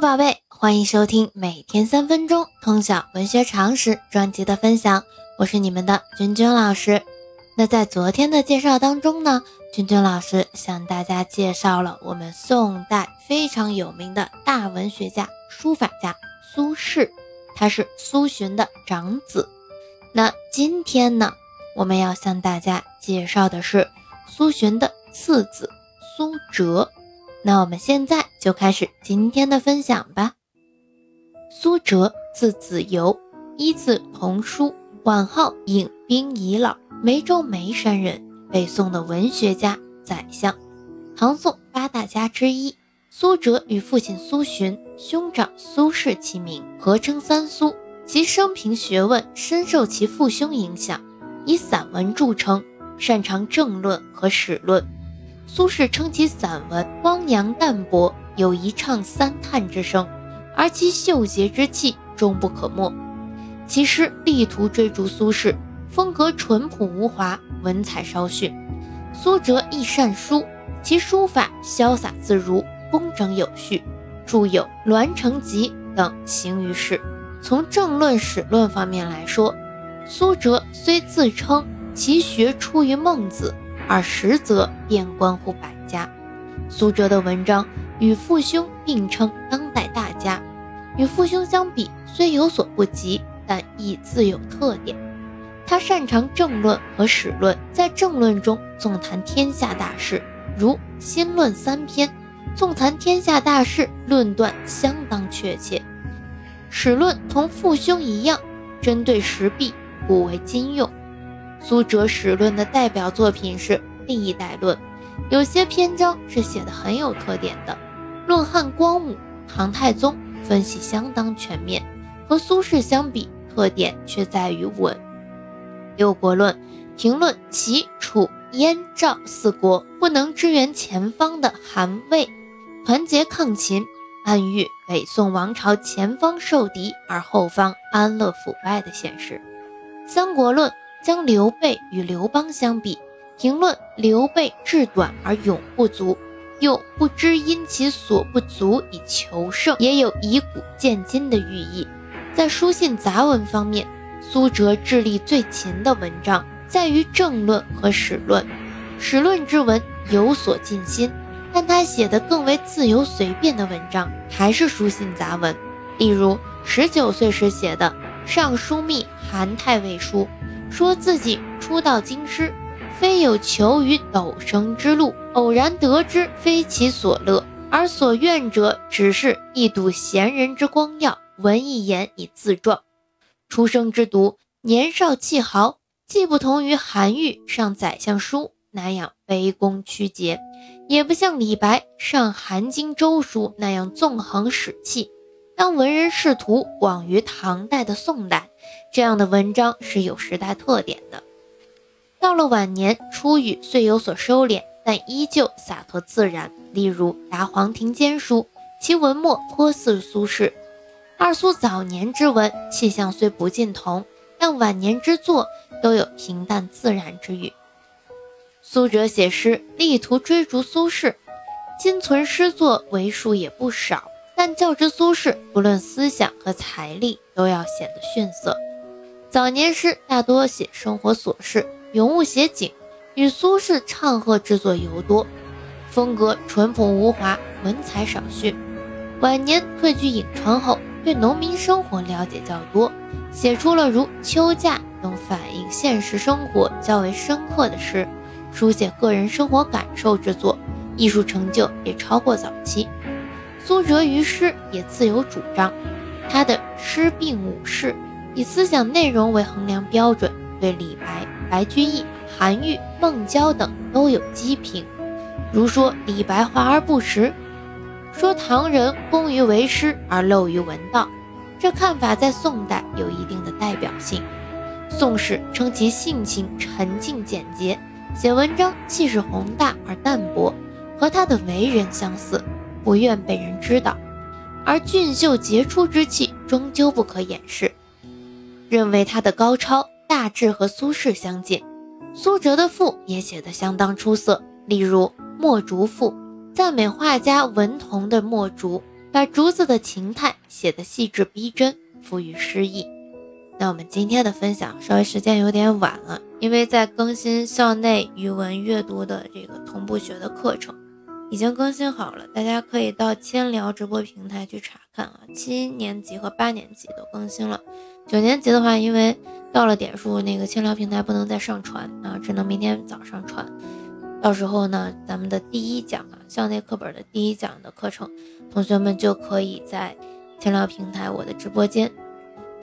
宝贝，欢迎收听每天三分钟通晓文学常识专辑的分享，我是你们的君君老师。那在昨天的介绍当中呢，君君老师向大家介绍了我们宋代非常有名的大文学家、书法家苏轼，他是苏洵的长子。那今天呢，我们要向大家介绍的是苏洵的次子苏辙。那我们现在就开始今天的分享吧。苏辙，字子由，一字同书，晚号隐兵遗老，梅州眉山人，北宋的文学家、宰相，唐宋八大家之一。苏辙与父亲苏洵、兄长苏轼齐名，合称三苏。其生平学问深受其父兄影响，以散文著称，擅长政论和史论。苏轼称其散文汪洋淡泊，有一唱三叹之声，而其秀杰之气终不可没。其诗力图追逐苏轼，风格淳朴无华，文采稍逊。苏辙亦善书，其书法潇洒自如，工整有序，著有《栾城集》等行于世。从政论史论方面来说，苏辙虽自称其学出于孟子。而实则便关乎百家。苏辙的文章与父兄并称当代大家。与父兄相比，虽有所不及，但亦自有特点。他擅长政论和史论，在政论中纵谈天下大事，如《新论》三篇，纵谈天下大事，论断相当确切。史论同父兄一样，针对时弊，古为今用。苏辙史论的代表作品是《历代论》，有些篇章是写的很有特点的。论汉光武、唐太宗，分析相当全面。和苏轼相比，特点却在于稳。《六国论》评论齐、楚、燕、赵四国不能支援前方的韩魏，团结抗秦，暗喻北宋王朝前方受敌而后方安乐腐败的现实。《三国论》。将刘备与刘邦相比，评论刘备志短而勇不足，又不知因其所不足以求胜，也有以古鉴今的寓意。在书信杂文方面，苏辙智力最勤的文章在于政论和史论，史论之文有所尽心，但他写的更为自由随便的文章还是书信杂文，例如十九岁时写的《上书密韩太尉书》。说自己初到京师，非有求于陡升之路，偶然得知非其所乐，而所愿者只是一睹贤人之光耀，闻一言以自壮。出生之犊，年少气豪，既不同于韩愈上宰相书那样卑躬屈节，也不像李白上韩荆州书那样纵横史气。当文人仕途广于唐代的宋代，这样的文章是有时代特点的。到了晚年，初语虽有所收敛，但依旧洒脱自然。例如《答黄庭坚书》，其文墨颇似苏轼。二苏早年之文气象虽不尽同，但晚年之作都有平淡自然之语。苏辙写诗力图追逐苏轼，今存诗作为数也不少。但较之苏轼，不论思想和财力，都要显得逊色。早年诗大多写生活琐事，咏物写景，与苏轼唱和之作尤多，风格淳朴无华，文采少逊。晚年退居颍川后，对农民生活了解较多，写出了如《秋假》等反映现实生活较为深刻的诗，书写个人生活感受之作，艺术成就也超过早期。苏辙于诗也自有主张，他的诗并五世，以思想内容为衡量标准，对李白、白居易、韩愈、孟郊等都有讥评，如说李白华而不实，说唐人工于为师而陋于文道，这看法在宋代有一定的代表性。宋史称其性情沉静简洁，写文章气势宏大而淡泊，和他的为人相似。不愿被人知道，而俊秀杰出之气终究不可掩饰。认为他的高超大致和苏轼相近。苏辙的赋也写得相当出色，例如《墨竹赋》，赞美画家文同的墨竹，把竹子的情态写得细致逼真，富于诗意。那我们今天的分享稍微时间有点晚了，因为在更新校内语文阅读的这个同步学的课程，已经更新好了，大家可以到千聊直播平台去查看啊。七年级和八年级都更新了，九年级的话，因为到了点数，那个千聊平台不能再上传啊，只能明天早上传。到时候呢，咱们的第一讲啊，校内课本的第一讲的课程，同学们就可以在千聊平台我的直播间。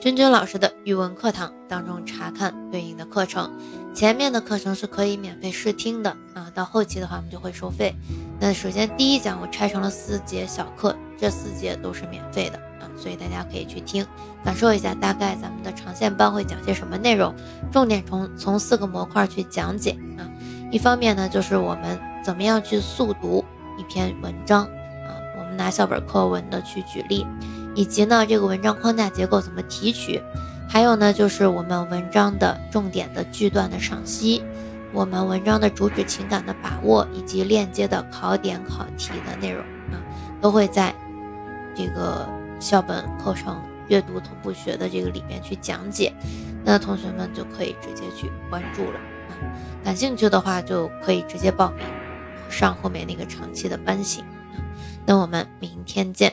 君君老师的语文课堂当中查看对应的课程，前面的课程是可以免费试听的啊，到后期的话我们就会收费。那首先第一讲我拆成了四节小课，这四节都是免费的啊，所以大家可以去听，感受一下大概咱们的长线班会讲些什么内容，重点从从四个模块去讲解啊。一方面呢，就是我们怎么样去速读一篇文章啊，我们拿校本课文的去举例。以及呢，这个文章框架结构怎么提取？还有呢，就是我们文章的重点的句段的赏析，我们文章的主旨情感的把握，以及链接的考点考题的内容啊，都会在这个校本课程阅读同步学的这个里面去讲解。那同学们就可以直接去关注了啊，感兴趣的话就可以直接报名上后面那个长期的班型。那我们明天见。